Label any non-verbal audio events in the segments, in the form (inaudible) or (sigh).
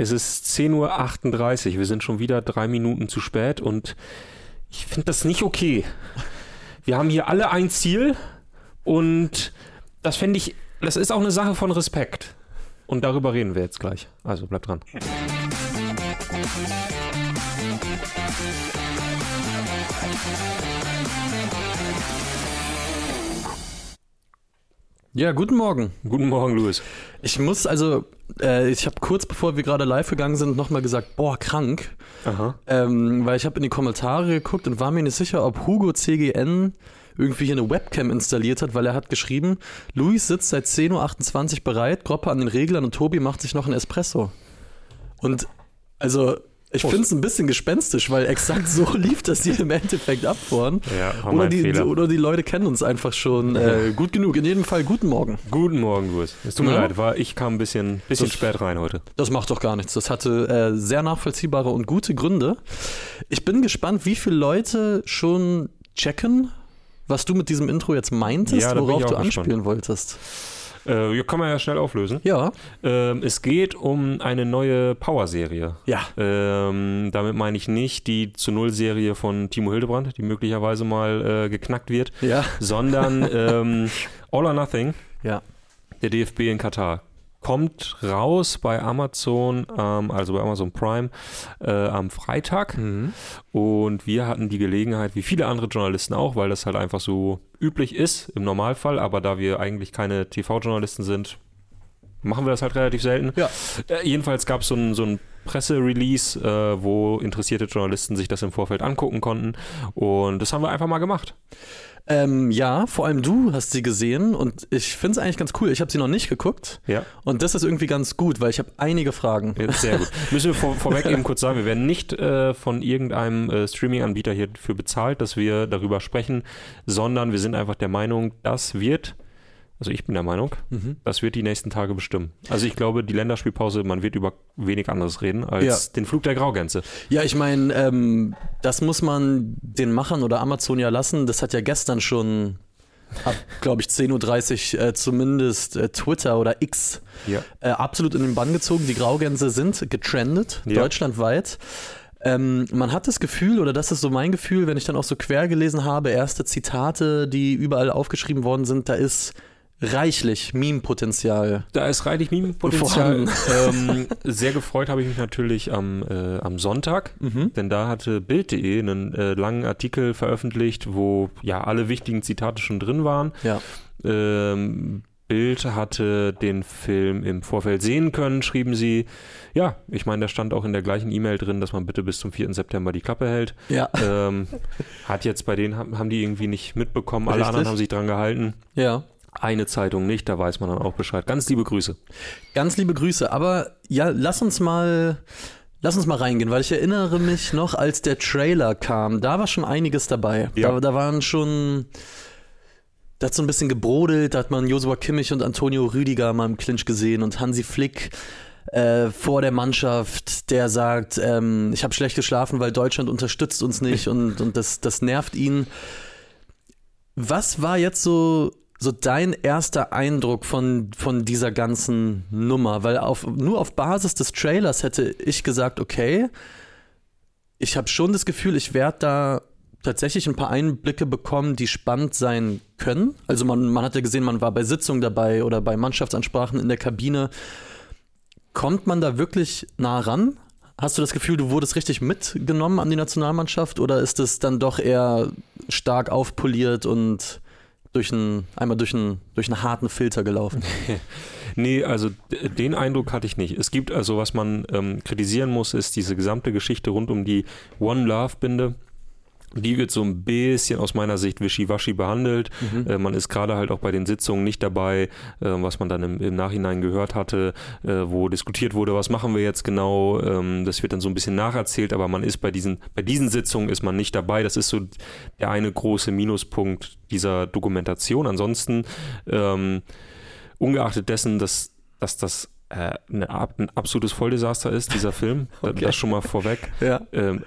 Es ist 10.38 Uhr. Wir sind schon wieder drei Minuten zu spät und ich finde das nicht okay. Wir haben hier alle ein Ziel und das fände ich, das ist auch eine Sache von Respekt. Und darüber reden wir jetzt gleich. Also bleibt dran. Ja, guten Morgen. Guten Morgen, Louis. Ich muss also, äh, ich habe kurz bevor wir gerade live gegangen sind, nochmal gesagt, boah, krank. Ähm, weil ich habe in die Kommentare geguckt und war mir nicht sicher, ob Hugo CGN irgendwie hier eine Webcam installiert hat, weil er hat geschrieben, Luis sitzt seit 10.28 Uhr bereit, Groppe an den Reglern und Tobi macht sich noch ein Espresso. Und also ich finde es ein bisschen gespenstisch, weil exakt so (laughs) lief das hier im Endeffekt ab vorhin. Ja, oder, die, Fehler. oder die Leute kennen uns einfach schon äh, gut genug. In jedem Fall guten Morgen. Guten Morgen, Louis. Es tut mir Ja. leid, war, ich kam ein bisschen, bisschen Das- spät rein heute. Das macht doch gar nichts. Das hatte äh, sehr nachvollziehbare und gute Gründe. Ich bin gespannt, wie viele Leute schon checken, was du mit diesem Intro jetzt meintest, Ja, worauf du auch gespannt. anspielen wolltest. Äh, kann man ja schnell auflösen. Ja. Ähm, es geht um eine neue Power-Serie. Ja. Ähm, damit meine ich nicht die zu Null-Serie von Timo Hildebrand, die möglicherweise mal äh, geknackt wird, Ja. sondern ähm, (laughs) All or Nothing, Ja. der DFB in Katar. Kommt raus bei Amazon, ähm, also bei Amazon Prime, äh, am Freitag. Mhm. Und wir hatten die Gelegenheit, wie viele andere Journalisten auch, weil das halt einfach so üblich ist im Normalfall, aber da wir eigentlich keine TV-Journalisten sind, machen wir das halt relativ selten. Ja. Äh, jedenfalls gab es so ein, so ein Presserelease, äh, wo interessierte Journalisten sich das im Vorfeld angucken konnten. Und das haben wir einfach mal gemacht. Ähm, ja, vor allem du hast sie gesehen und ich finde es eigentlich ganz cool. Ich habe sie noch nicht geguckt Ja. und das ist irgendwie ganz gut, weil ich habe einige Fragen. Ja, Sehr gut. (laughs) Müssen wir vor, vorweg eben kurz sagen, wir werden nicht äh, von irgendeinem äh, Streaming-Anbieter hierfür bezahlt, dass wir darüber sprechen, sondern wir sind einfach der Meinung, das wird, also ich bin der Meinung, Mhm. das wird die nächsten Tage bestimmen. Also ich glaube, die Länderspielpause, man wird über wenig anderes reden als Ja. den Flug der Graugänse. Ja, ich meine, ähm, das muss man den Machern oder Amazon ja lassen. Das hat ja gestern schon ab, glaube ich, 10.30 Uhr äh, zumindest äh, Twitter oder X Ja. äh, absolut in den Bann gezogen. Die Graugänse sind getrendet, Ja. deutschlandweit. Ähm, man hat das Gefühl, oder das ist so mein Gefühl, wenn ich dann auch so quer gelesen habe, erste Zitate, die überall aufgeschrieben worden sind, da ist reichlich Meme-Potenzial. Da ist reichlich Meme-Potenzial. (laughs) ähm, sehr gefreut habe ich mich natürlich am, äh, am Sonntag, Mhm. denn da hatte Bild.de einen äh, langen Artikel veröffentlicht, wo ja alle wichtigen Zitate schon drin waren. Ja. Ähm, Bild hatte den Film im Vorfeld sehen können, schrieben sie. Ja, ich meine, da stand auch in der gleichen E-Mail drin, dass man bitte bis zum 4. September die Klappe hält. Ja. Ähm, hat jetzt bei denen, haben, die irgendwie nicht mitbekommen. Alle Richtig. anderen haben sich dran gehalten. Ja. Eine Zeitung nicht, da weiß man dann auch Bescheid. Ganz liebe Grüße. Ganz liebe Grüße, aber ja, lass uns mal lass uns mal reingehen, weil ich erinnere mich noch, als der Trailer kam, da war schon einiges dabei. Ja. Da, da waren schon da hat so ein bisschen gebrodelt, da hat man Josua Kimmich und Antonio Rüdiger mal im Clinch gesehen und Hansi Flick äh, vor der Mannschaft, der sagt, ähm, ich habe schlecht geschlafen, weil Deutschland unterstützt uns nicht (laughs) und, und das, das nervt ihn. Was war jetzt so, so dein erster Eindruck von, von dieser ganzen Nummer? Weil auf, nur auf Basis des Trailers hätte ich gesagt, okay, ich habe schon das Gefühl, ich werde da tatsächlich ein paar Einblicke bekommen, die spannend sein können. Also man, man hat ja gesehen, man war bei Sitzungen dabei oder bei Mannschaftsansprachen in der Kabine. Kommt man da wirklich nah ran? Hast du das Gefühl, du wurdest richtig mitgenommen an die Nationalmannschaft oder ist es dann doch eher stark aufpoliert und durch einen, einmal durch einen, durch einen harten Filter gelaufen? (laughs) Nee, also den Eindruck hatte ich nicht. Es gibt also, was man ähm, kritisieren muss, ist diese gesamte Geschichte rund um die One Love-Binde. Die wird so ein bisschen aus meiner Sicht wischiwaschi behandelt. Äh, man ist gerade halt auch bei den Sitzungen nicht dabei, äh, was man dann im, im Nachhinein gehört hatte, äh, wo diskutiert wurde, was machen wir jetzt genau. Ähm, das wird dann so ein bisschen nacherzählt, aber man ist bei diesen, bei diesen Sitzungen ist man nicht dabei. Das ist so der eine große Minuspunkt dieser Dokumentation. Ansonsten ähm, ungeachtet dessen, dass, dass das äh, eine, ein absolutes Volldesaster ist, dieser Film, (laughs) Okay. das schon mal vorweg, Ja. ähm,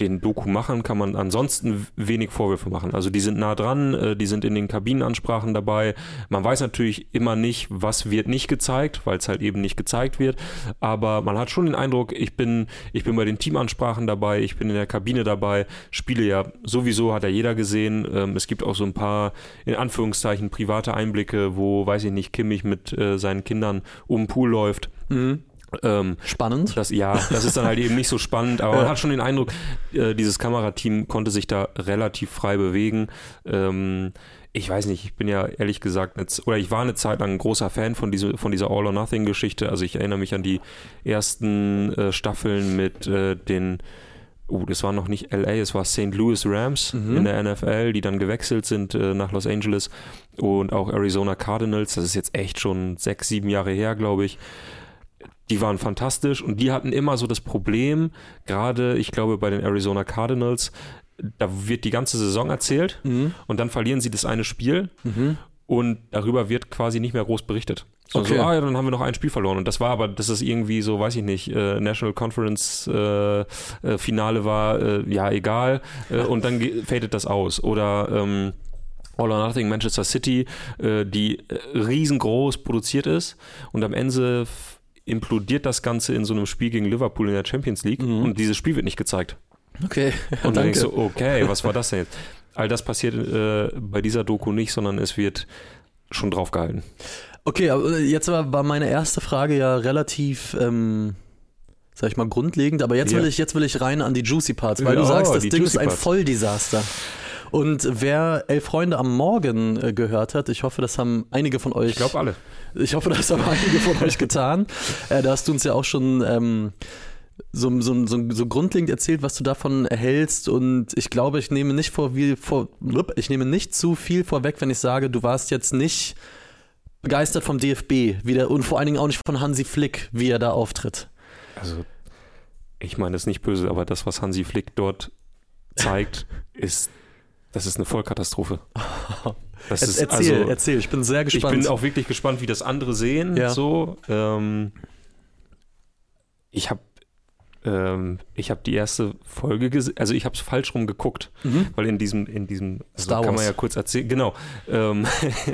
den Doku-Machern kann man ansonsten wenig Vorwürfe machen. Also die sind nah dran, äh, die sind in den Kabinenansprachen dabei. Man weiß natürlich immer nicht, was wird nicht gezeigt, weil es halt eben nicht gezeigt wird. Aber man hat schon den Eindruck, ich bin, ich bin bei den Teamansprachen dabei, ich bin in der Kabine dabei, spiele ja sowieso, hat ja jeder gesehen. Ähm, es gibt auch so ein paar, in Anführungszeichen, private Einblicke, wo, weiß ich nicht, Kimmich mit äh, seinen Kindern um den Pool läuft. Mhm. Ähm, spannend. Das, ja, das ist dann halt eben nicht so spannend, aber (laughs) man hat schon den Eindruck, äh, dieses Kamerateam konnte sich da relativ frei bewegen. Ähm, ich weiß nicht, ich bin ja ehrlich gesagt, oder ich war eine Zeit lang ein großer Fan von, diese, von dieser All-or-Nothing-Geschichte. Also ich erinnere mich an die ersten äh, Staffeln mit äh, den uh, das war noch nicht LA, es war St. Louis Rams mhm. in der NFL, die dann gewechselt sind äh, nach Los Angeles und auch Arizona Cardinals. Das ist jetzt echt schon sechs, sieben Jahre her, glaube ich die waren fantastisch und die hatten immer so das Problem, gerade ich glaube bei den Arizona Cardinals, da wird die ganze Saison erzählt mhm. und dann verlieren sie das eine Spiel mhm. und darüber wird quasi nicht mehr groß berichtet. So, okay. so, ah ja, dann haben wir noch ein Spiel verloren. Und das war aber, dass es irgendwie so, weiß ich nicht, äh, National Conference äh, äh, Finale war, äh, ja, egal. Äh, und dann fadet das aus. Oder ähm, All or Nothing Manchester City, äh, die riesengroß produziert ist und am Ende implodiert das Ganze in so einem Spiel gegen Liverpool in der Champions League mhm. und dieses Spiel wird nicht gezeigt. Okay. (laughs) Und dann denkst du, okay, was war das denn jetzt? All das passiert äh, bei dieser Doku nicht, sondern es wird schon drauf gehalten. Okay, aber jetzt war meine erste Frage ja relativ, ähm, sag ich mal, grundlegend, aber jetzt will ich, jetzt will ich rein an die Juicy Parts, weil ja, du sagst, das Ding ist ein Parts. Volldesaster. Und wer Elf Freunde am Morgen äh, gehört hat, ich hoffe, das haben einige von euch. Ich glaube alle. Ich hoffe, das haben einige von euch getan. (laughs) Äh, da hast du uns ja auch schon ähm, so, so, so, so, grundlegend erzählt, was du davon erhältst. Und ich glaube, ich nehme nicht vor, wie, vor, ich nehme nicht zu viel vorweg, wenn ich sage, du warst jetzt nicht begeistert vom DFB wieder und vor allen Dingen auch nicht von Hansi Flick, wie er da auftritt. Also, ich meine, das ist nicht böse, aber das, was Hansi Flick dort zeigt, (laughs) ist, das ist eine Vollkatastrophe. (laughs) Das ist, erzähl, also, erzähl, ich bin sehr gespannt. Ich bin auch wirklich gespannt, wie das andere sehen. Ja. So, ähm, ich habe ähm, ich habe die erste Folge gesehen, also ich habe es falsch rum geguckt, mhm. weil in diesem, in diesem, also Star kann man ja kurz erzählen, genau. Ähm,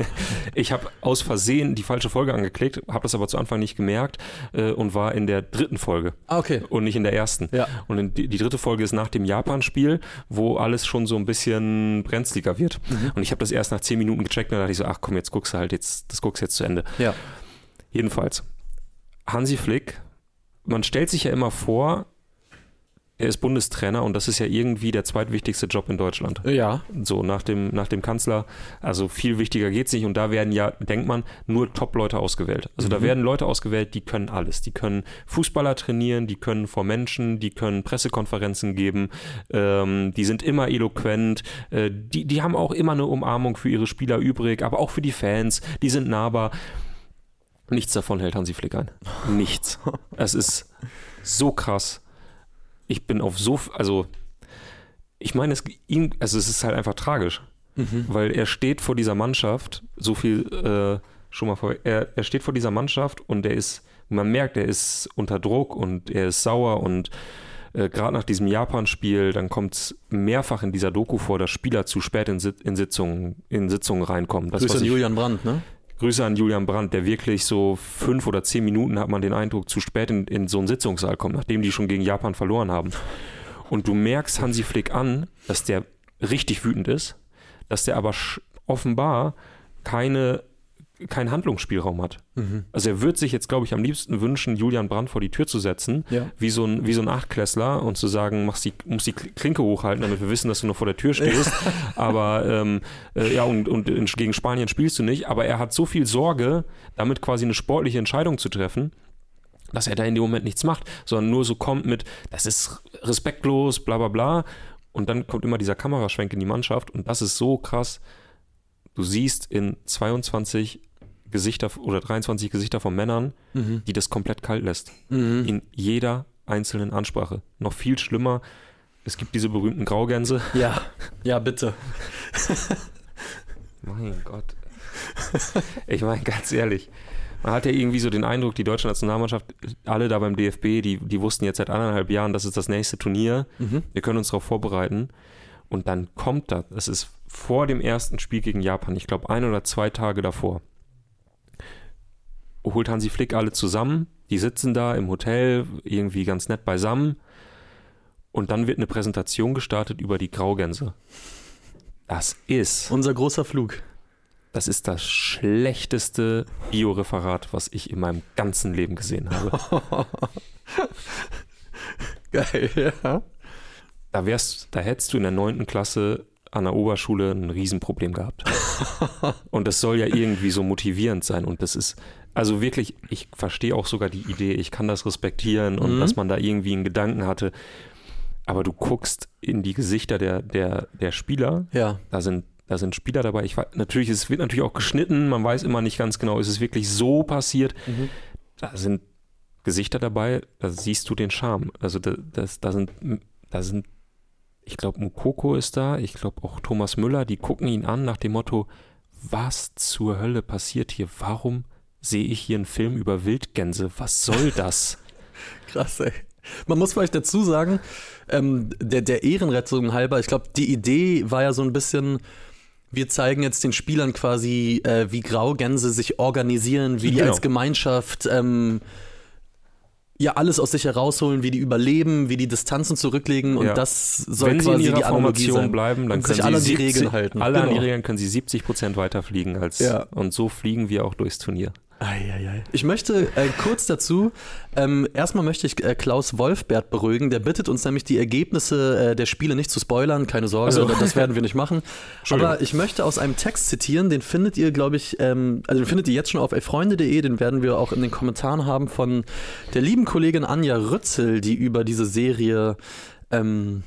(laughs) ich habe aus Versehen die falsche Folge angeklickt, habe das aber zu Anfang nicht gemerkt äh, und war in der dritten Folge. Ah, okay. Und nicht in der ersten. Ja. Und die, die, dritte Folge ist nach dem Japan-Spiel, wo alles schon so ein bisschen brenzliger wird. Mhm. Und ich habe das erst nach zehn Minuten gecheckt und da dachte ich so, ach komm, jetzt guckst du halt, jetzt, das guckst du jetzt zu Ende. Ja. Jedenfalls, Hansi Flick man stellt sich ja immer vor, er ist Bundestrainer und das ist ja irgendwie der zweitwichtigste Job in Deutschland. Ja. So nach dem, nach dem Kanzler. Also viel wichtiger geht es nicht. Und da werden ja, denkt man, nur Top-Leute ausgewählt. Also mhm. da werden Leute ausgewählt, die können alles. Die können Fußballer trainieren, die können vor Menschen, die können Pressekonferenzen geben, ähm, die sind immer eloquent, äh, die, die haben auch immer eine Umarmung für ihre Spieler übrig, aber auch für die Fans, die sind nahbar. Nichts davon hält Hansi Flick ein. Nichts. (laughs) es ist so krass. Ich bin auf so, also ich meine, es, ihm, also es ist halt einfach tragisch, mhm. weil er steht vor dieser Mannschaft, so viel äh, schon mal vor, er, er steht vor dieser Mannschaft und er ist, man merkt, er ist unter Druck und er ist sauer und äh, gerade nach diesem Japan-Spiel, dann kommt es mehrfach in dieser Doku vor, dass Spieler zu spät in, in Sitzungen, in Sitzungen reinkommen. Das Grüße an Julian Brandt, ne? Grüße an Julian Brandt, der wirklich so fünf oder zehn Minuten hat man den Eindruck, zu spät in, in so einen Sitzungssaal kommt, nachdem die schon gegen Japan verloren haben. Und du merkst Hansi Flick an, dass der richtig wütend ist, dass der aber offenbar keine keinen Handlungsspielraum hat. Mhm. Also er wird sich jetzt, glaube ich, am liebsten wünschen, Julian Brandt vor die Tür zu setzen, ja. wie, so ein, wie so ein Achtklässler und zu sagen, machst die, musst die Klinke hochhalten, damit wir wissen, dass du noch vor der Tür stehst. (laughs) aber ähm, äh, ja, und, und in, gegen Spanien spielst du nicht. Aber er hat so viel Sorge, damit quasi eine sportliche Entscheidung zu treffen, dass er da in dem Moment nichts macht, sondern nur so kommt mit, das ist respektlos, bla bla bla. Und dann kommt immer dieser Kameraschwenk in die Mannschaft und das ist so krass du siehst in 22 Gesichter oder 23 Gesichter von Männern, mhm. die das komplett kalt lässt. Mhm. In jeder einzelnen Ansprache. Noch viel schlimmer, es gibt diese berühmten Graugänse. Ja, ja, bitte. (laughs) mein Gott. Ich meine, ganz ehrlich, Man hat ja irgendwie so den Eindruck, die deutsche Nationalmannschaft, alle da beim DFB, die, die wussten jetzt seit anderthalb Jahren, das ist das nächste Turnier. Mhm. Wir können uns darauf vorbereiten. Und dann kommt das. Es ist vor dem ersten Spiel gegen Japan, ich glaube ein oder zwei Tage davor. Holt Hansi Flick alle zusammen. Die sitzen da im Hotel, irgendwie ganz nett beisammen. Und dann wird eine Präsentation gestartet über die Graugänse. Das ist, Unser großer Flug. das ist das schlechteste Bioreferat, was ich in meinem ganzen Leben gesehen habe. (laughs) Geil, ja. Da wärst, da hättest du in der neunten Klasse an der Oberschule ein Riesenproblem gehabt. (laughs) Und das soll ja irgendwie so motivierend sein. Und das ist, also wirklich, ich verstehe auch sogar die Idee, ich kann das respektieren und Mhm. dass man da irgendwie einen Gedanken hatte. Aber du guckst in die Gesichter der, der, der Spieler, Ja. da sind, da sind Spieler dabei. Ich weiß, natürlich, es wird natürlich auch geschnitten, man weiß immer nicht ganz genau, ist es wirklich so passiert. Mhm. Da sind Gesichter dabei, da siehst du den Charme. Also da, das, da sind, da sind, ich glaube, Mukoko ist da, ich glaube auch Thomas Müller, die gucken ihn an nach dem Motto, was zur Hölle passiert hier? Warum sehe ich hier einen Film über Wildgänse? Was soll das? (laughs) Krass, ey. Man muss vielleicht dazu sagen, ähm, der, der Ehrenrettung halber, ich glaube, die Idee war ja so ein bisschen, wir zeigen jetzt den Spielern quasi, äh, wie Graugänse sich organisieren, wie die Genau. als Gemeinschaft ähm, ja alles aus sich herausholen, wie die überleben, wie die Distanzen zurücklegen und Ja. das soll Wenn sie in quasi ihrer die Formation sein. bleiben, dann Und können sich sie alle an die 70, Regeln halten. Alle an die Genau. Regeln können sie 70 Prozent weiter fliegen als Ja. und so fliegen wir auch durchs Turnier. Ich möchte äh, kurz dazu, ähm, erstmal möchte ich äh, Klaus Wolfbert beruhigen, der bittet uns nämlich die Ergebnisse äh, der Spiele nicht zu spoilern, keine Sorge, Ach so. das werden wir nicht machen. Aber ich möchte aus einem Text zitieren, den findet ihr, glaube ich, ähm, also den findet ihr jetzt schon auf elfreunde.de, den werden wir auch in den Kommentaren haben von der lieben Kollegin Anja Rützel, die über diese Serie ähm,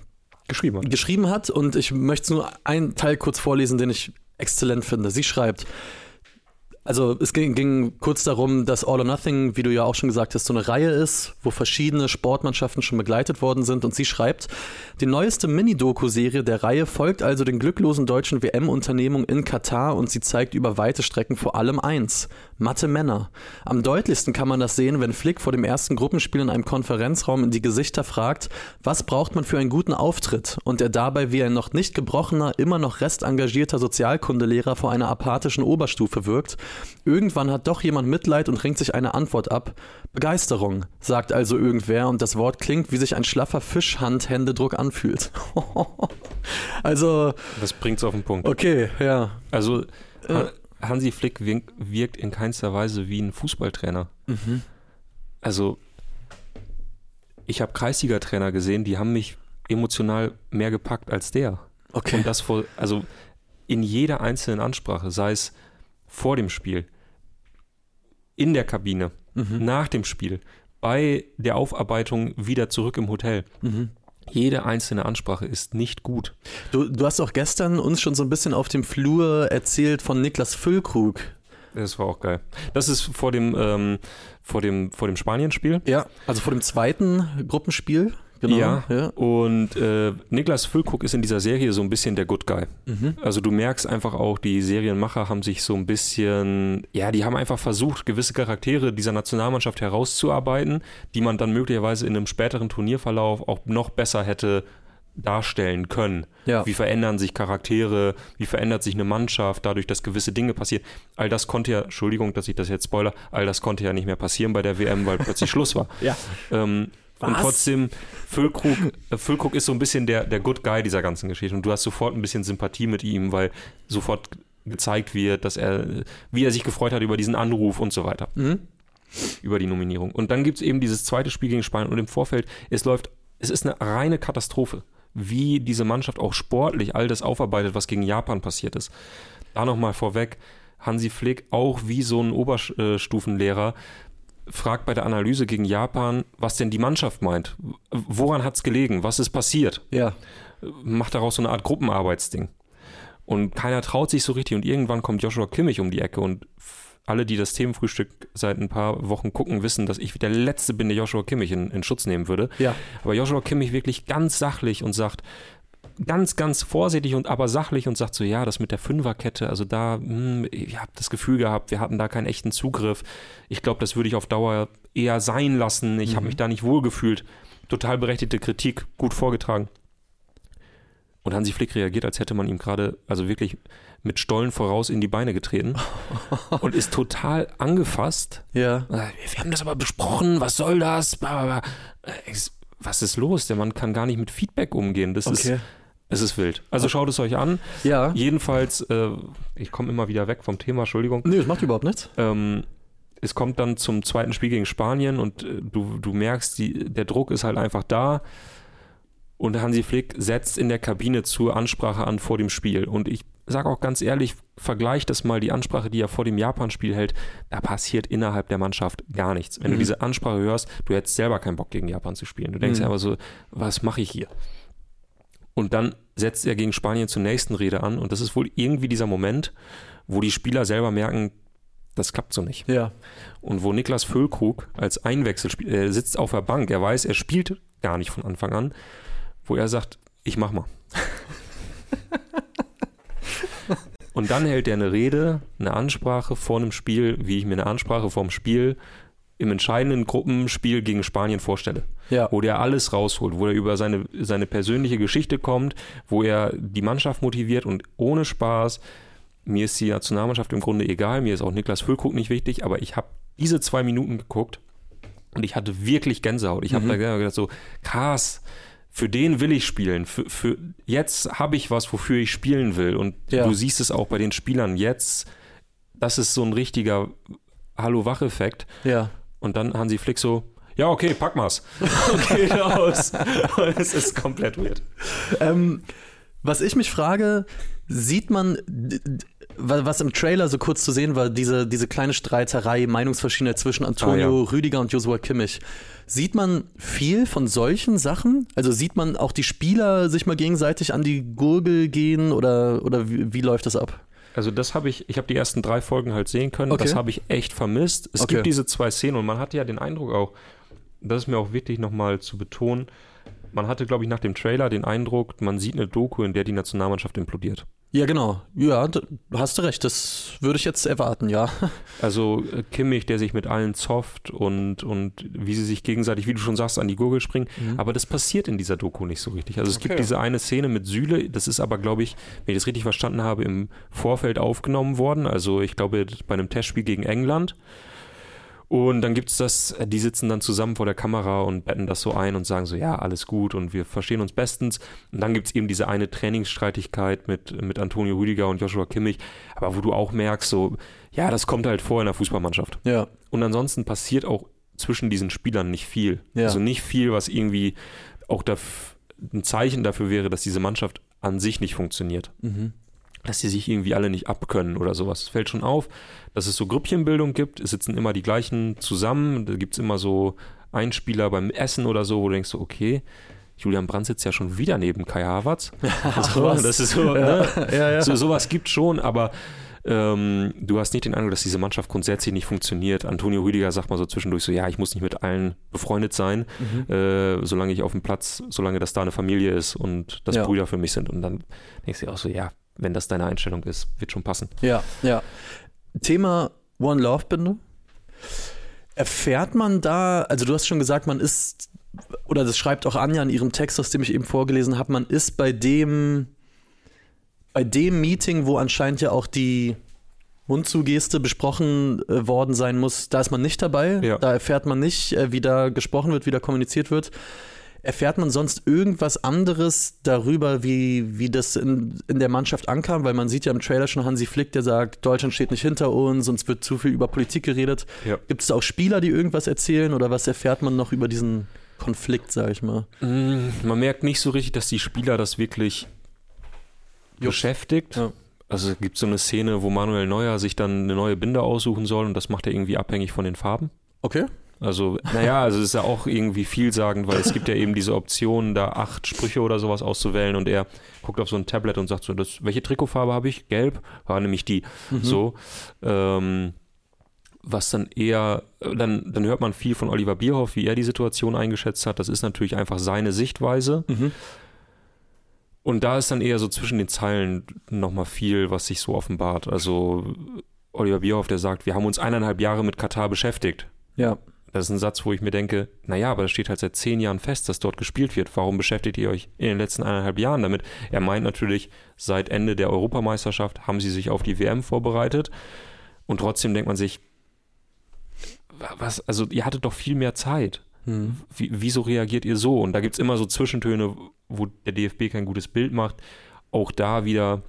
Geschrieben. hat. geschrieben hat und ich möchte nur einen Teil kurz vorlesen, den ich exzellent finde. Sie schreibt, also es ging, ging kurz darum, dass All or Nothing, wie du ja auch schon gesagt hast, so eine Reihe ist, wo verschiedene Sportmannschaften schon begleitet worden sind. Und sie schreibt, die neueste Mini-Doku-Serie der Reihe folgt also den glücklosen deutschen WM-Unternehmungen in Katar und sie zeigt über weite Strecken vor allem eins, matte Männer. Am deutlichsten kann man das sehen, wenn Flick vor dem ersten Gruppenspiel in einem Konferenzraum in die Gesichter fragt, was braucht man für einen guten Auftritt? Und er dabei wie ein noch nicht gebrochener, immer noch restengagierter Sozialkundelehrer vor einer apathischen Oberstufe wirkt. Irgendwann hat doch jemand Mitleid und ringt sich eine Antwort ab. Begeisterung, sagt also irgendwer und das Wort klingt, wie sich ein schlaffer Fischhand-Händedruck anfühlt. (laughs) also, Das bringt's auf den Punkt. okay, ja. Also Äh. Ha- Hansi Flick wirkt, wirkt in keinster Weise wie ein Fußballtrainer. Mhm. Also ich habe Kreisliga-Trainer gesehen, die haben mich emotional mehr gepackt als der. Okay. Und das vor, also in jeder einzelnen Ansprache, sei es vor dem Spiel, in der Kabine, Mhm. nach dem Spiel, bei der Aufarbeitung wieder zurück im Hotel. Mhm. Jede einzelne Ansprache ist nicht gut. Du, du hast auch gestern uns schon so ein bisschen auf dem Flur erzählt von Niklas Füllkrug. Das war auch geil. Das ist vor dem, ähm, vor dem, vor dem Spanien-Spiel. Ja. Also vor dem zweiten Gruppenspiel. Genau. Ja. ja. Und äh, Niklas Füllkrug ist in dieser Serie so ein bisschen der Good Guy. Mhm. Also du merkst einfach auch, die Serienmacher haben sich so ein bisschen, ja, die haben einfach versucht, gewisse Charaktere dieser Nationalmannschaft herauszuarbeiten, die man dann möglicherweise in einem späteren Turnierverlauf auch noch besser hätte darstellen können. Ja. Wie verändern sich Charaktere, wie verändert sich eine Mannschaft, dadurch, dass gewisse Dinge passieren. All das konnte ja, Entschuldigung, dass ich das jetzt spoiler, all das konnte ja nicht mehr passieren bei der WM, weil plötzlich (laughs) Schluss war. Ja. Ähm, und Was? trotzdem, Füllkrug, äh, Füllkrug ist so ein bisschen der, der Good Guy dieser ganzen Geschichte. Und du hast sofort ein bisschen Sympathie mit ihm, weil sofort gezeigt wird, dass er, wie er sich gefreut hat über diesen Anruf und so weiter, Mhm. über die Nominierung. Und dann gibt es eben dieses zweite Spiel gegen Spanien und im Vorfeld, es läuft, es ist eine reine Katastrophe, wie diese Mannschaft auch sportlich all das aufarbeitet, was gegen Japan passiert ist. Da nochmal vorweg, Hansi Flick, auch wie so ein Oberstufenlehrer, fragt bei der Analyse gegen Japan, was denn die Mannschaft meint. Woran hat es gelegen? Was ist passiert? Ja. Macht daraus so eine Art Gruppenarbeitsding. Und keiner traut sich so richtig. Und irgendwann kommt Joshua Kimmich um die Ecke. Und alle, die das Themenfrühstück seit ein paar Wochen gucken, wissen, dass ich der Letzte bin, der Joshua Kimmich in, in Schutz nehmen würde. Ja. Aber Joshua Kimmich wirklich ganz sachlich und sagt, ganz, ganz vorsichtig und aber sachlich und sagt so, ja, das mit der Fünferkette, also da, hm, ich habe das Gefühl gehabt, wir hatten da keinen echten Zugriff. Ich glaube, das würde ich auf Dauer eher sein lassen. Ich mhm. habe mich da nicht wohlgefühlt. Total berechtigte Kritik, gut vorgetragen. Und Hansi Flick reagiert, als hätte man ihm gerade, also wirklich mit Stollen voraus in die Beine getreten (laughs) und ist total angefasst. Ja. Wir haben das aber besprochen, was soll das? Was ist los? Der Mann kann gar nicht mit Feedback umgehen. Das okay. ist. Es ist wild. Also schaut es euch an. Ja. Jedenfalls, äh, ich komme immer wieder weg vom Thema, Entschuldigung. Nee, das macht überhaupt nichts. Ähm, es kommt dann zum zweiten Spiel gegen Spanien und äh, du, du merkst, die, der Druck ist halt einfach da. Und Hansi Flick setzt in der Kabine zur Ansprache an vor dem Spiel. Und ich sage auch ganz ehrlich, vergleich das mal die Ansprache, die er vor dem Japan-Spiel hält. Da passiert innerhalb der Mannschaft gar nichts. Wenn mhm. du diese Ansprache hörst, du hättest selber keinen Bock gegen Japan zu spielen. Du denkst mhm. aber so, was mache ich hier? Und dann setzt er gegen Spanien zur nächsten Rede an. Und das ist wohl irgendwie dieser Moment, wo die Spieler selber merken, das klappt so nicht. Ja. Und wo Niklas Füllkrug als Einwechselspieler, er sitzt auf der Bank, er weiß, er spielt gar nicht von Anfang an wo er sagt, ich mach mal. (laughs) Und dann hält er eine Rede, eine Ansprache vor einem Spiel, wie ich mir eine Ansprache vorm Spiel im entscheidenden Gruppenspiel gegen Spanien vorstelle. Ja. Wo der alles rausholt, wo er über seine, seine persönliche Geschichte kommt, wo er die Mannschaft motiviert und ohne Spaß. Mir ist die Nationalmannschaft im Grunde egal, mir ist auch Niklas Füllkrug nicht wichtig, aber ich habe diese zwei Minuten geguckt und ich hatte wirklich Gänsehaut. Ich habe mhm. da gedacht, so krass, für den will ich spielen. Für, für jetzt habe ich was, wofür ich spielen will. Und ja. du siehst es auch bei den Spielern jetzt. Das ist so ein richtiger Hallo-Wach-Effekt. Ja. Und dann Hansi Flick so, ja, okay, pack mal's. (laughs) okay, raus. es ist komplett weird. Ähm, was ich mich frage, sieht man, was im Trailer so kurz zu sehen war, diese, diese kleine Streiterei, Meinungsverschiedenheit zwischen Antonio ah, ja. Rüdiger und Joshua Kimmich. Sieht man viel von solchen Sachen? Also sieht man auch die Spieler sich mal gegenseitig an die Gurgel gehen oder, oder wie, wie läuft das ab? Also das habe ich, ich habe die ersten drei Folgen halt sehen können, okay. das habe ich echt vermisst. Es okay. gibt diese zwei Szenen und man hatte ja den Eindruck auch, das ist mir auch wichtig nochmal zu betonen, man hatte, glaube ich, nach dem Trailer den Eindruck, man sieht eine Doku, in der die Nationalmannschaft implodiert. Ja, genau. Ja, hast du recht. Das würde ich jetzt erwarten, ja. (laughs) Also äh, Kimmich, der sich mit allen zofft und, und wie sie sich gegenseitig, wie du schon sagst, an die Gurgel springen. Mhm. Aber das passiert in dieser Doku nicht so richtig. Also es okay. gibt diese eine Szene mit Süle, das ist aber, glaube ich, wenn ich das richtig verstanden habe, im Vorfeld aufgenommen worden. Also ich glaube bei einem Testspiel gegen England. Und dann gibt es das, die sitzen dann zusammen vor der Kamera und betten das so ein und sagen so, ja, alles gut und wir verstehen uns bestens. Und dann gibt es eben diese eine Trainingsstreitigkeit mit, mit Antonio Rüdiger und Joshua Kimmich, aber wo du auch merkst, so, ja, das kommt halt vor in der Fußballmannschaft. Ja. Und ansonsten passiert auch zwischen diesen Spielern nicht viel. Ja. Also nicht viel, was irgendwie auch ein Zeichen dafür wäre, dass diese Mannschaft an sich nicht funktioniert. Mhm dass die sich irgendwie alle nicht abkönnen oder sowas. Es fällt schon auf, dass es so Grüppchenbildung gibt. Es sitzen immer die gleichen zusammen. Da gibt es immer so Einspieler beim Essen oder so, wo du denkst, okay, Julian Brandt sitzt ja schon wieder neben Kai Havertz. (laughs) Also, (laughs) das ist so, ja. Ne? Ja, ja. so sowas gibt schon, aber ähm, du hast nicht den Eindruck, dass diese Mannschaft grundsätzlich nicht funktioniert. Antonio Rüdiger sagt mal so zwischendurch so, ja, ich muss nicht mit allen befreundet sein, mhm. äh, solange ich auf dem Platz, solange das da eine Familie ist und das Brüder für mich sind. Und dann denkst du auch so, ja, wenn das deine Einstellung ist, wird schon passen. Ja, ja. Thema One Love Binde. Erfährt man da, also du hast schon gesagt, man ist, oder das schreibt auch Anja in ihrem Text, aus dem ich eben vorgelesen habe, man ist bei dem, bei dem Meeting, wo anscheinend ja auch die Mundzugeste besprochen äh, worden sein muss, da ist man nicht dabei. Ja. Da erfährt man nicht, äh, wie da gesprochen wird, wie da kommuniziert wird. Erfährt man sonst irgendwas anderes darüber, wie, wie das in, in der Mannschaft ankam? Weil man sieht ja im Trailer schon Hansi Flick, der sagt, Deutschland steht nicht hinter uns, uns wird zu viel über Politik geredet. Ja. Gibt es auch Spieler, die irgendwas erzählen oder was erfährt man noch über diesen Konflikt, sag ich mal? Mm, man merkt nicht so richtig, dass die Spieler das wirklich jo. beschäftigt. Ja. Also es gibt so eine Szene, wo Manuel Neuer sich dann eine neue Binde aussuchen soll und das macht er irgendwie abhängig von den Farben. Okay. Also, naja, also es ist ja auch irgendwie vielsagend, weil es gibt ja eben diese Option, da acht Sprüche oder sowas auszuwählen und er guckt auf so ein Tablet und sagt so, das, welche Trikotfarbe habe ich? Gelb? War nämlich die. Mhm. So. Ähm, was dann eher, dann, dann hört man viel von Oliver Bierhoff, wie er die Situation eingeschätzt hat. Das ist natürlich einfach seine Sichtweise. Mhm. Und da ist dann eher so zwischen den Zeilen nochmal viel, was sich so offenbart. Also Oliver Bierhoff, der sagt, wir haben uns eineinhalb Jahre mit Katar beschäftigt. Ja. Das ist ein Satz, wo ich mir denke, naja, aber das steht halt seit zehn Jahren fest, dass dort gespielt wird. Warum beschäftigt ihr euch in den letzten eineinhalb Jahren damit? Er meint natürlich, seit Ende der Europameisterschaft haben sie sich auf die WM vorbereitet. Und trotzdem denkt man sich, was, also ihr hattet doch viel mehr Zeit. Hm. Wie, wieso reagiert ihr so? Und da gibt es immer so Zwischentöne, wo der DFB kein gutes Bild macht. Auch da wieder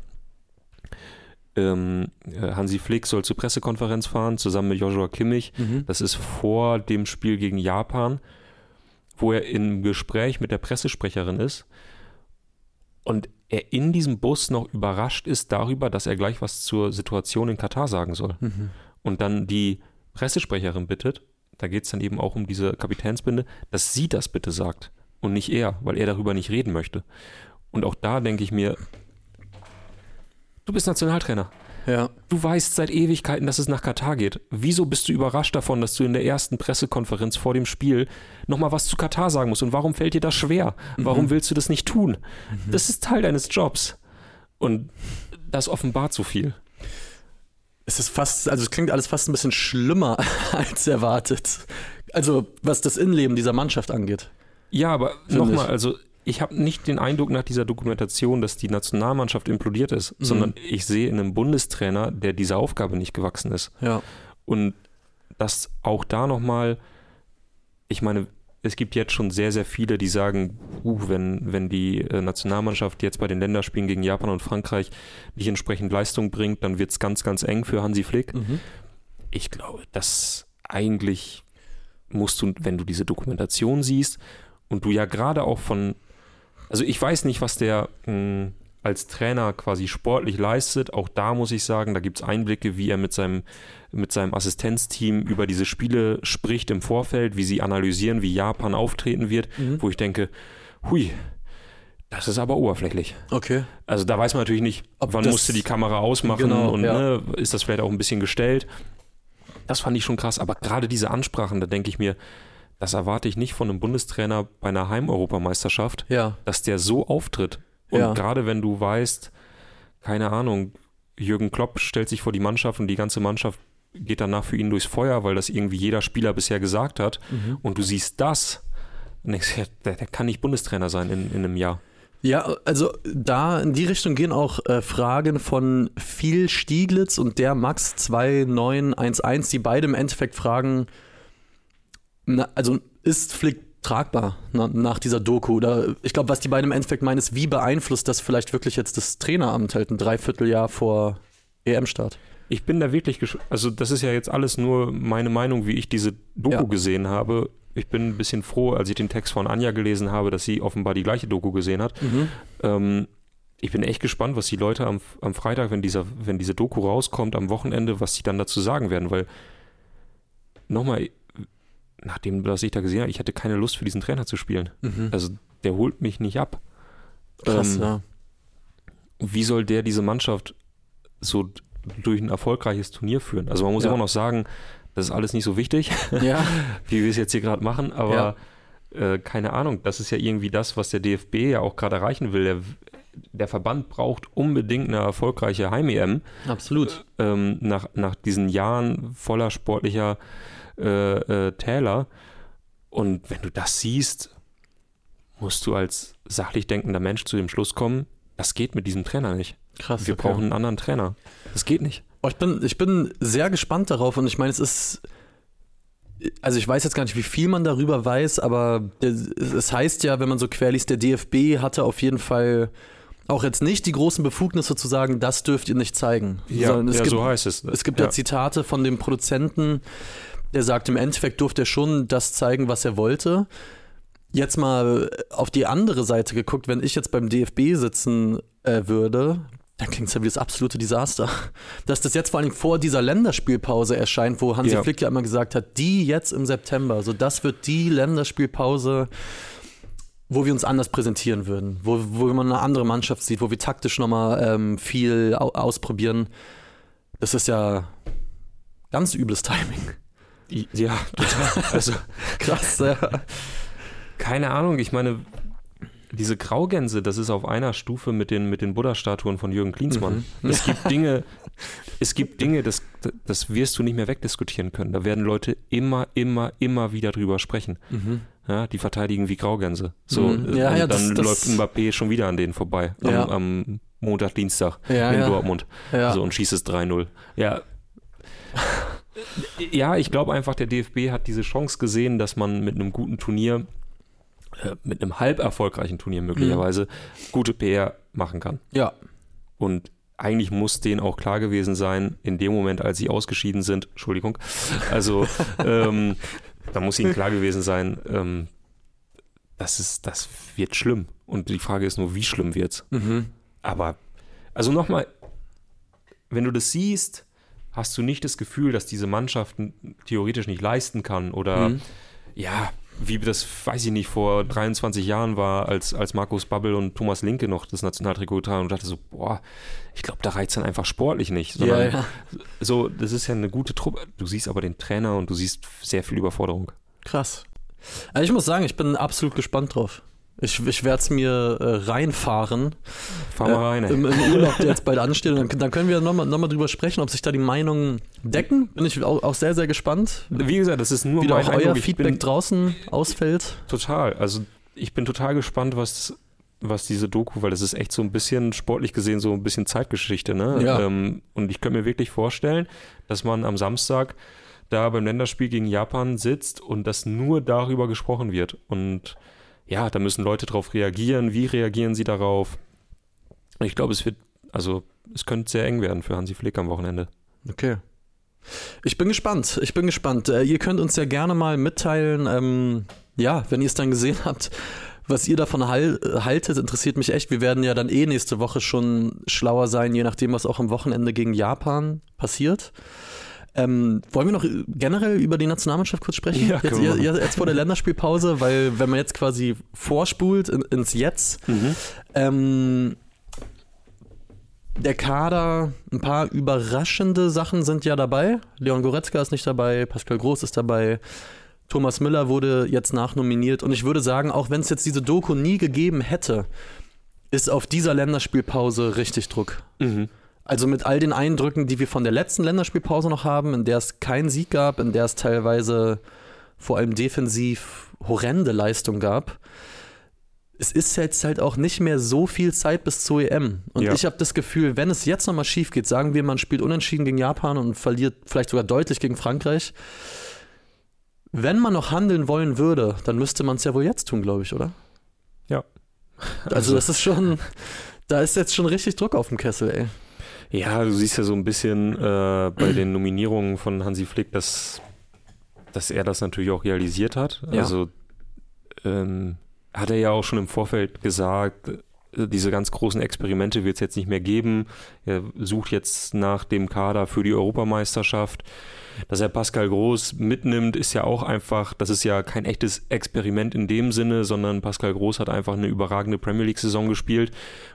ähm, äh, Hansi Flick soll zur Pressekonferenz fahren, zusammen mit Joshua Kimmich. Mhm. Das ist vor dem Spiel gegen Japan, wo er im Gespräch mit der Pressesprecherin ist und er in diesem Bus noch überrascht ist darüber, dass er gleich was zur Situation in Katar sagen soll. Mhm. Und dann die Pressesprecherin bittet, da geht es dann eben auch um diese Kapitänsbinde, dass sie das bitte sagt und nicht er, weil er darüber nicht reden möchte. Und auch da denke ich mir, du bist Nationaltrainer. Ja. Du weißt seit Ewigkeiten, dass es nach Katar geht. Wieso bist du überrascht davon, dass du in der ersten Pressekonferenz vor dem Spiel nochmal was zu Katar sagen musst? Und warum fällt dir das schwer? Warum Mhm. willst du das nicht tun? Das ist Teil deines Jobs. Und das offenbart so viel. Es ist fast, also es klingt alles fast ein bisschen schlimmer (laughs) als erwartet. Also, was das Innenleben dieser Mannschaft angeht. Ja, aber nochmal, also ich habe nicht den Eindruck nach dieser Dokumentation, dass die Nationalmannschaft implodiert ist, Mhm. sondern ich sehe in einem Bundestrainer, der dieser Aufgabe nicht gewachsen ist. Ja. Und dass auch da nochmal, ich meine, es gibt jetzt schon sehr, sehr viele, die sagen, uh, wenn, wenn die äh, Nationalmannschaft jetzt bei den Länderspielen gegen Japan und Frankreich nicht entsprechend Leistung bringt, dann wird es ganz, ganz eng für Hansi Flick. Mhm. Ich glaube, dass eigentlich musst du, wenn du diese Dokumentation siehst und du ja gerade auch von, also ich weiß nicht, was der mh, als Trainer quasi sportlich leistet. Auch da muss ich sagen, da gibt es Einblicke, wie er mit seinem, mit seinem Assistenzteam über diese Spiele spricht im Vorfeld, wie sie analysieren, wie Japan auftreten wird, Mhm. wo ich denke, hui, das ist aber oberflächlich. Okay. Also da weiß man natürlich nicht, Ob wann musste die Kamera ausmachen Genau, und ja. ne, ist das vielleicht auch ein bisschen gestellt. Das fand ich schon krass, aber gerade diese Ansprachen, da denke ich mir, das erwarte ich nicht von einem Bundestrainer bei einer Heimeuropameisterschaft, Ja. dass der so auftritt. Und Ja. gerade wenn du weißt, keine Ahnung, Jürgen Klopp stellt sich vor die Mannschaft und die ganze Mannschaft geht danach für ihn durchs Feuer, weil das irgendwie jeder Spieler bisher gesagt hat. Mhm. Und du siehst das, und denkst, ja, der, der kann nicht Bundestrainer sein in, in einem Jahr. Ja, also da in die Richtung gehen auch äh, Fragen von viel Stieglitz und der Max 2911, die beide im Endeffekt fragen, na, also ist Flick tragbar na, nach dieser Doku? Oder ich glaube, was die beiden im Endeffekt meinen, ist, wie beeinflusst das vielleicht wirklich jetzt das Traineramt halt ein Dreivierteljahr vor EM-Start? Ich bin da wirklich, also das ist ja jetzt alles nur meine Meinung, wie ich diese Doku Ja. gesehen habe. Ich bin ein bisschen froh, als ich den Text von Anja gelesen habe, dass sie offenbar die gleiche Doku gesehen hat. Ähm, ich bin echt gespannt, was die Leute am, am Freitag, wenn, dieser, wenn diese Doku rauskommt, am Wochenende, was sie dann dazu sagen werden, weil nochmal, nachdem was ich da gesehen habe, ich hatte keine Lust für diesen Trainer zu spielen. Mhm. Also der holt mich nicht ab. Krass, ähm, ja. Wie soll der diese Mannschaft so durch ein erfolgreiches Turnier führen? Also man muss Ja. immer noch sagen, das ist alles nicht so wichtig, Ja, (laughs) wie wir es jetzt hier gerade machen, aber äh, keine Ahnung, das ist ja irgendwie das, was der DFB ja auch gerade erreichen will. Der, der Verband braucht unbedingt eine erfolgreiche Heim-EM absolut. ähm, nach, nach diesen Jahren voller sportlicher äh, äh, Täler. Und wenn du das siehst, musst du als sachlich denkender Mensch zu dem Schluss kommen, das geht mit diesem Trainer nicht. Krass. Wir okay. brauchen einen anderen Trainer. Das geht nicht. Oh, ich, bin, ich bin sehr gespannt darauf und ich meine, es ist. Also ich weiß jetzt gar nicht, wie viel man darüber weiß, aber es heißt ja, wenn man so quer liest, der DFB hatte auf jeden Fall auch jetzt nicht die großen Befugnisse zu sagen, das dürft ihr nicht zeigen. Es ja gibt, so heißt es. es gibt ja. Zitate von dem Produzenten, der sagt, im Endeffekt durfte er schon das zeigen, was er wollte. Jetzt mal auf die andere Seite geguckt, wenn ich jetzt beim DFB sitzen äh, würde, dann klingt es ja wie das absolute Desaster. (laughs) Dass das jetzt vor allem vor dieser Länderspielpause erscheint, wo Hansi Ja. Flick ja immer gesagt hat, die jetzt im September, so das wird die Länderspielpause, wo wir uns anders präsentieren würden, wo, wo man eine andere Mannschaft sieht, wo wir taktisch nochmal ähm, viel au ausprobieren. Das ist ja ganz übles Timing. Ja, total. Also, (laughs) Krass, ja. keine Ahnung. Ich meine, diese Graugänse, das ist auf einer Stufe mit den, mit den Buddha-Statuen von Jürgen Klinsmann. Mhm. (laughs) Es gibt Dinge, es gibt Dinge, das, das wirst du nicht mehr wegdiskutieren können. Da werden Leute immer, immer, immer wieder drüber sprechen. Mhm. Ja, die verteidigen wie Graugänse. So, mhm. ja, ja, dann das, läuft das Mbappé schon wieder an denen vorbei. Am, ja. am Montag, Dienstag in Dortmund. So und schießt es 3-0. Ja. (laughs) ja, ich glaube einfach, der DFB hat diese Chance gesehen, dass man mit einem guten Turnier äh, mit einem halb erfolgreichen Turnier möglicherweise mhm. gute PR machen kann. Ja. Und eigentlich muss denen auch klar gewesen sein, in dem Moment, als sie ausgeschieden sind, Entschuldigung, also (laughs) ähm, da muss ihnen klar gewesen sein, ähm, das, ist, das wird schlimm. Und die Frage ist nur, wie schlimm wird's? Mhm. Aber, also nochmal, wenn du das siehst, hast du nicht das Gefühl, dass diese Mannschaft theoretisch nicht leisten kann oder mhm. ja, wie das, weiß ich nicht, vor 23 Jahren war, als, als Markus Babbel und Thomas Linke noch das Nationaltrikot tragen und dachte so, boah, ich glaube, da reizt dann einfach sportlich nicht. Sondern ja, ja. so, das ist ja eine gute Truppe. Du siehst aber den Trainer und du siehst sehr viel Überforderung. Krass. Also ich muss sagen, ich bin absolut gespannt drauf. Ich, ich werde es mir äh, reinfahren. Fahr mal rein. Äh, im, Im Urlaub, der jetzt bald (laughs) ansteht. Dann, dann können wir nochmal noch mal drüber sprechen, ob sich da die Meinungen decken. Bin ich auch, auch sehr, sehr gespannt. Wie gesagt, das ist nur Wie mein auch euer Feedback draußen ausfällt. Total. Also ich bin total gespannt, was, was diese Doku, weil das ist echt so ein bisschen sportlich gesehen so ein bisschen Zeitgeschichte. Ne? Ja. Ähm, und ich könnte mir wirklich vorstellen, dass man am Samstag da beim Länderspiel gegen Japan sitzt und dass nur darüber gesprochen wird. Und ja, da müssen Leute darauf reagieren. Wie reagieren sie darauf? Ich glaube, es wird, also es könnte sehr eng werden für Hansi Flick am Wochenende. Okay. Ich bin gespannt. Ich bin gespannt. Äh, ihr könnt uns ja gerne mal mitteilen, ähm, ja, wenn ihr es dann gesehen habt, was ihr davon hal haltet, interessiert mich echt. Wir werden ja dann eh nächste Woche schon schlauer sein, je nachdem, was auch am Wochenende gegen Japan passiert. Ähm, wollen wir noch generell über die Nationalmannschaft kurz sprechen? Ja, jetzt, jetzt, vor der Länderspielpause, weil wenn man jetzt quasi vorspult in, ins Jetzt, mhm. ähm, der Kader, ein paar überraschende Sachen sind ja dabei. Leon Goretzka ist nicht dabei, Pascal Groß ist dabei, Thomas Müller wurde jetzt nachnominiert und ich würde sagen, auch wenn es jetzt diese Doku nie gegeben hätte, ist auf dieser Länderspielpause richtig Druck. Mhm. Also mit all den Eindrücken, die wir von der letzten Länderspielpause noch haben, in der es keinen Sieg gab, in der es teilweise vor allem defensiv horrende Leistung gab. Es ist jetzt halt auch nicht mehr so viel Zeit bis zur EM. Und ja. ich habe das Gefühl, wenn es jetzt nochmal schief geht, sagen wir, man spielt unentschieden gegen Japan und verliert vielleicht sogar deutlich gegen Frankreich. Wenn man noch handeln wollen würde, dann müsste man es ja wohl jetzt tun, glaube ich, oder? Ja. Also, also das ist schon, da ist jetzt schon richtig Druck auf dem Kessel, ey. Ja, du siehst ja so ein bisschen äh, bei (clears throat) den Nominierungen von Hansi Flick, dass, dass er das natürlich auch realisiert hat. Ja. Also ähm, hat er ja auch schon im Vorfeld gesagt, äh, diese ganz großen Experimente wird es jetzt nicht mehr geben. Er sucht jetzt nach dem Kader für die Europameisterschaft. Dass er Pascal Groß mitnimmt, ist ja auch einfach, das ist ja kein echtes Experiment in dem Sinne, sondern Pascal Groß hat einfach eine überragende Premier League-Saison gespielt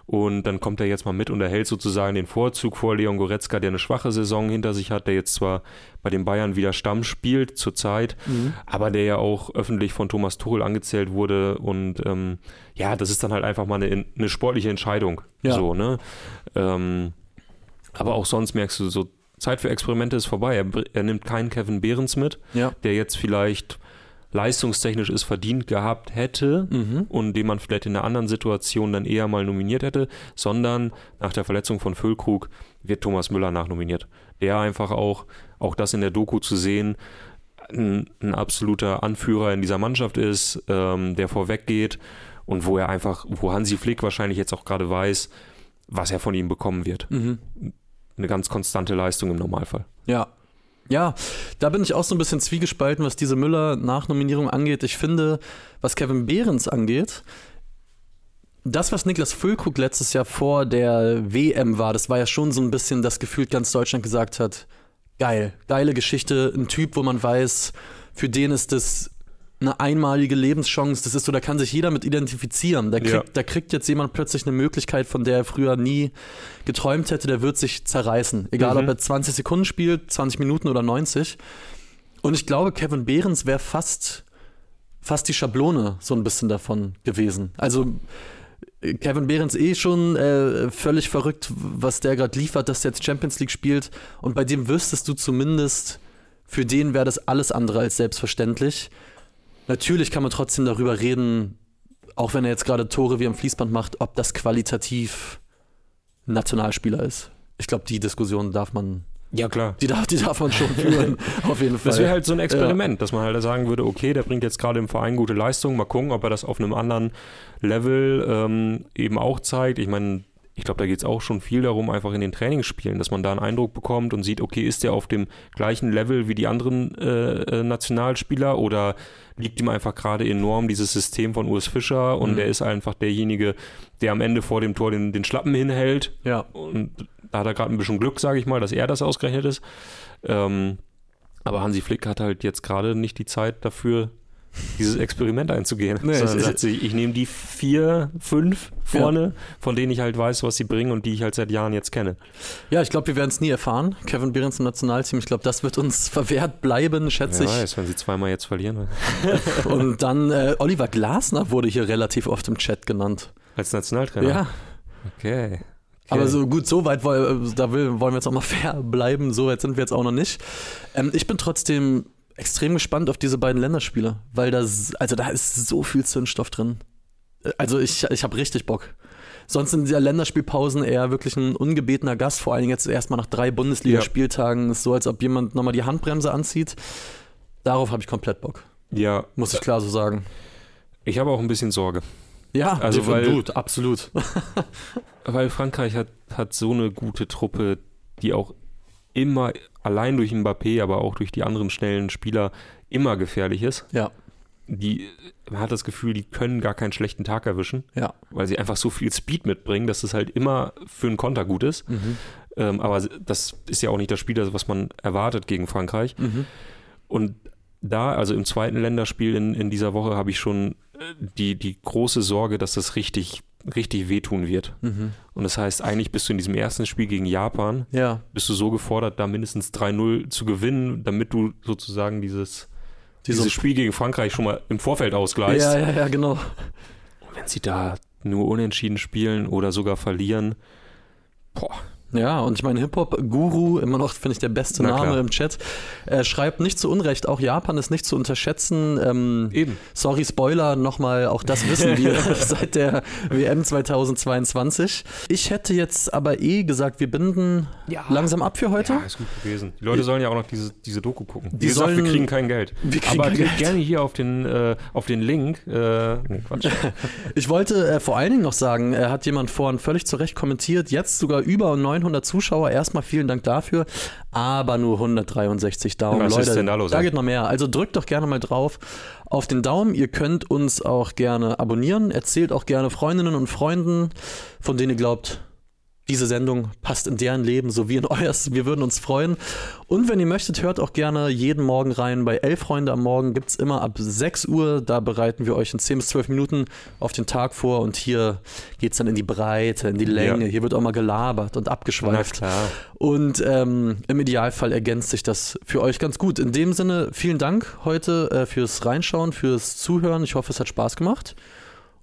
und dann kommt er jetzt mal mit und erhält sozusagen den Vorzug vor Leon Goretzka, der eine schwache Saison hinter sich hat, der jetzt zwar bei den Bayern wieder Stamm spielt zurzeit, mhm. aber der ja auch öffentlich von Thomas Tuchel angezählt wurde und ähm, ja, das ist dann halt einfach mal eine, eine sportliche Entscheidung. Ja. So, ne? Ähm, aber auch sonst merkst du so, Zeit für Experimente ist vorbei. Er, er nimmt keinen Kevin Behrens mit, ja. der jetzt vielleicht leistungstechnisch es verdient gehabt hätte mhm. und den man vielleicht in einer anderen Situation dann eher mal nominiert hätte, sondern nach der Verletzung von Füllkrug wird Thomas Müller nachnominiert. Der einfach auch, auch das in der Doku zu sehen, ein, ein absoluter Anführer in dieser Mannschaft ist, ähm, der vorweggeht und wo er einfach, wo Hansi Flick wahrscheinlich jetzt auch gerade weiß, was er von ihm bekommen wird. Mhm eine ganz konstante Leistung im Normalfall. Ja. Ja, da bin ich auch so ein bisschen zwiegespalten, was diese Müller-Nachnominierung angeht. Ich finde, was Kevin Behrens angeht, das, was Niklas Füllkrug letztes Jahr vor der WM war, das war ja schon so ein bisschen das Gefühl, ganz Deutschland gesagt hat, geil, geile Geschichte, ein Typ, wo man weiß, für den ist das eine einmalige Lebenschance. Das ist so, da kann sich jeder mit identifizieren. Da kriegt, ja. da kriegt jetzt jemand plötzlich eine Möglichkeit, von der er früher nie geträumt hätte, der wird sich zerreißen. Egal, mhm. ob er 20 Sekunden spielt, 20 Minuten oder 90. Und ich glaube, Kevin Behrens wäre fast fast die Schablone so ein bisschen davon gewesen. Also Kevin Behrens eh schon äh, völlig verrückt, was der gerade liefert, dass der jetzt Champions League spielt. Und bei dem wüsstest du zumindest, für den wäre das alles andere als selbstverständlich. Natürlich kann man trotzdem darüber reden, auch wenn er jetzt gerade Tore wie am Fließband macht, ob das qualitativ Nationalspieler ist. Ich glaube, die Diskussion darf man Ja, klar. die darf, die darf man schon (laughs) führen, auf jeden Fall. Das wäre halt so ein Experiment, dass man halt sagen würde, okay, der bringt jetzt gerade im Verein gute Leistung, mal gucken, ob er das auf einem anderen Level ähm, eben auch zeigt. Ich meine, ich glaube, da geht es auch schon viel darum, einfach in den Trainingsspielen, dass man da einen Eindruck bekommt und sieht, okay, ist der auf dem gleichen Level wie die anderen äh, äh, Nationalspieler oder liegt ihm einfach gerade enorm dieses System von Urs Fischer und Mhm. der ist einfach derjenige, der am Ende vor dem Tor den, den Schlappen hinhält ja. und da hat er gerade ein bisschen Glück, sage ich mal, dass er das ausgerechnet ist. Ähm, aber Hansi Flick hat halt jetzt gerade nicht die Zeit dafür, dieses Experiment einzugehen. Nee, sondern sagt sich, ich nehme die vier, fünf vorne, von denen ich halt weiß, was sie bringen und die ich halt seit Jahren jetzt kenne. ja, ich glaube, wir werden es nie erfahren. Kevin Behrens im Nationalteam, ich glaube, das wird uns (laughs) verwehrt bleiben, schätze Wer ich. weiß, wenn sie zweimal jetzt verlieren. (laughs) Und dann äh, Oliver Glasner wurde hier relativ oft im Chat genannt. Als Nationaltrainer. Ja, Okay. okay. aber so gut, so weit woll- da will, wollen wir jetzt auch mal (laughs) fair bleiben. So weit sind wir jetzt auch noch nicht. Ähm, ich bin trotzdem extrem gespannt auf diese beiden Länderspiele, weil das, also da ist so viel Zündstoff drin. Äh, Also ich, ich habe richtig Bock. Sonst sind ja Länderspielpausen eher wirklich ein ungebetener Gast, vor allen Dingen jetzt erstmal nach drei Bundesligaspieltagen. Ist so, als ob jemand nochmal die Handbremse anzieht. Darauf habe ich komplett Bock, Ja, muss ich klar so sagen. ich habe auch ein bisschen Sorge. Ja, Also, weil- gut, absolut. (laughs) Weil Frankreich hat, hat so eine gute Truppe, die auch immer allein durch Mbappé, aber auch durch die anderen schnellen Spieler immer gefährlich ist. Ja, Die, man hat das Gefühl, die können gar keinen schlechten Tag erwischen, ja. weil sie einfach so viel Speed mitbringen, dass es halt immer für einen Konter gut ist. Mhm. Ähm, aber das ist ja auch nicht das Spiel, was man erwartet gegen Frankreich. Mhm. Und da, also im zweiten Länderspiel in, in dieser Woche, habe ich schon äh, die, die große Sorge, dass das richtig, richtig wehtun wird. Mhm. Und das heißt, eigentlich bist du in diesem ersten Spiel gegen Japan, Ja, bist du so gefordert, da mindestens 3-0 zu gewinnen, damit du sozusagen dieses, Diese- dieses Spiel gegen Frankreich schon mal im Vorfeld ausgleichst. ja, ja, ja, genau. Wenn sie da nur unentschieden spielen oder sogar verlieren, boah, Ja, und ich meine, Hip-Hop-Guru, immer noch, finde ich, der beste Na Name klar. im Chat, äh, schreibt nicht zu Unrecht, auch Japan ist nicht zu unterschätzen. Ähm, eben. sorry, Spoiler, nochmal, auch das wissen wir (laughs) (laughs) seit der WM 2022. Ich hätte jetzt aber eh gesagt, wir binden Ja. langsam ab für heute. Ja, ist gut gewesen. Die Leute sollen ja auch noch diese, diese Doku gucken. Die Wie gesagt, wir sollen- kriegen kein Geld. Wir kriegen Aber Geld. gerne hier auf den, äh, auf den Link. Äh, nee, Quatsch. (laughs) Ich wollte äh, vor allen Dingen noch sagen, äh, hat jemand vorhin völlig zu Recht kommentiert, jetzt sogar über 900 Zuschauer, erstmal vielen Dank dafür, aber nur 163 Daumen. Was Leute, ist denn da los, da geht noch mehr. Also drückt doch gerne mal drauf auf den Daumen. Ihr könnt uns auch gerne abonnieren, erzählt auch gerne Freundinnen und Freunden, von denen ihr glaubt, diese Sendung passt in deren Leben so wie in euers. Wir würden uns freuen. Und wenn ihr möchtet, hört auch gerne jeden Morgen rein. Bei Elf Freunde am Morgen gibt es immer ab 6 Uhr. Da bereiten wir euch in 10 bis 12 Minuten auf den Tag vor. Und hier geht es dann in die Breite, in die Länge. Ja. Hier wird auch mal gelabert und abgeschweift. klar. Und ähm, im Idealfall ergänzt sich das für euch ganz gut. In dem Sinne, vielen Dank heute äh, fürs Reinschauen, fürs Zuhören. Ich hoffe, es hat Spaß gemacht.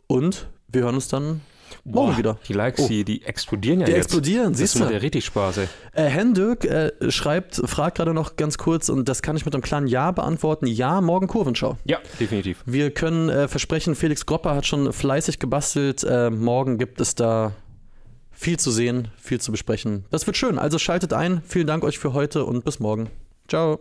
Und wir hören uns dann morgen Boah, wieder. Die Likes, Oh. die, die explodieren ja Die jetzt. explodieren, Das siehst du. macht ja richtig Spaß, ey. Äh, Hendrik äh, schreibt, fragt gerade noch ganz kurz und das kann ich mit einem kleinen Ja beantworten. Ja, morgen Kurvenschau. Ja, definitiv. Wir können äh, versprechen, Felix Gropper hat schon fleißig gebastelt. Äh, morgen gibt es da viel zu sehen, viel zu besprechen. Das wird schön. Also schaltet ein. Vielen Dank euch für heute und bis morgen. Ciao.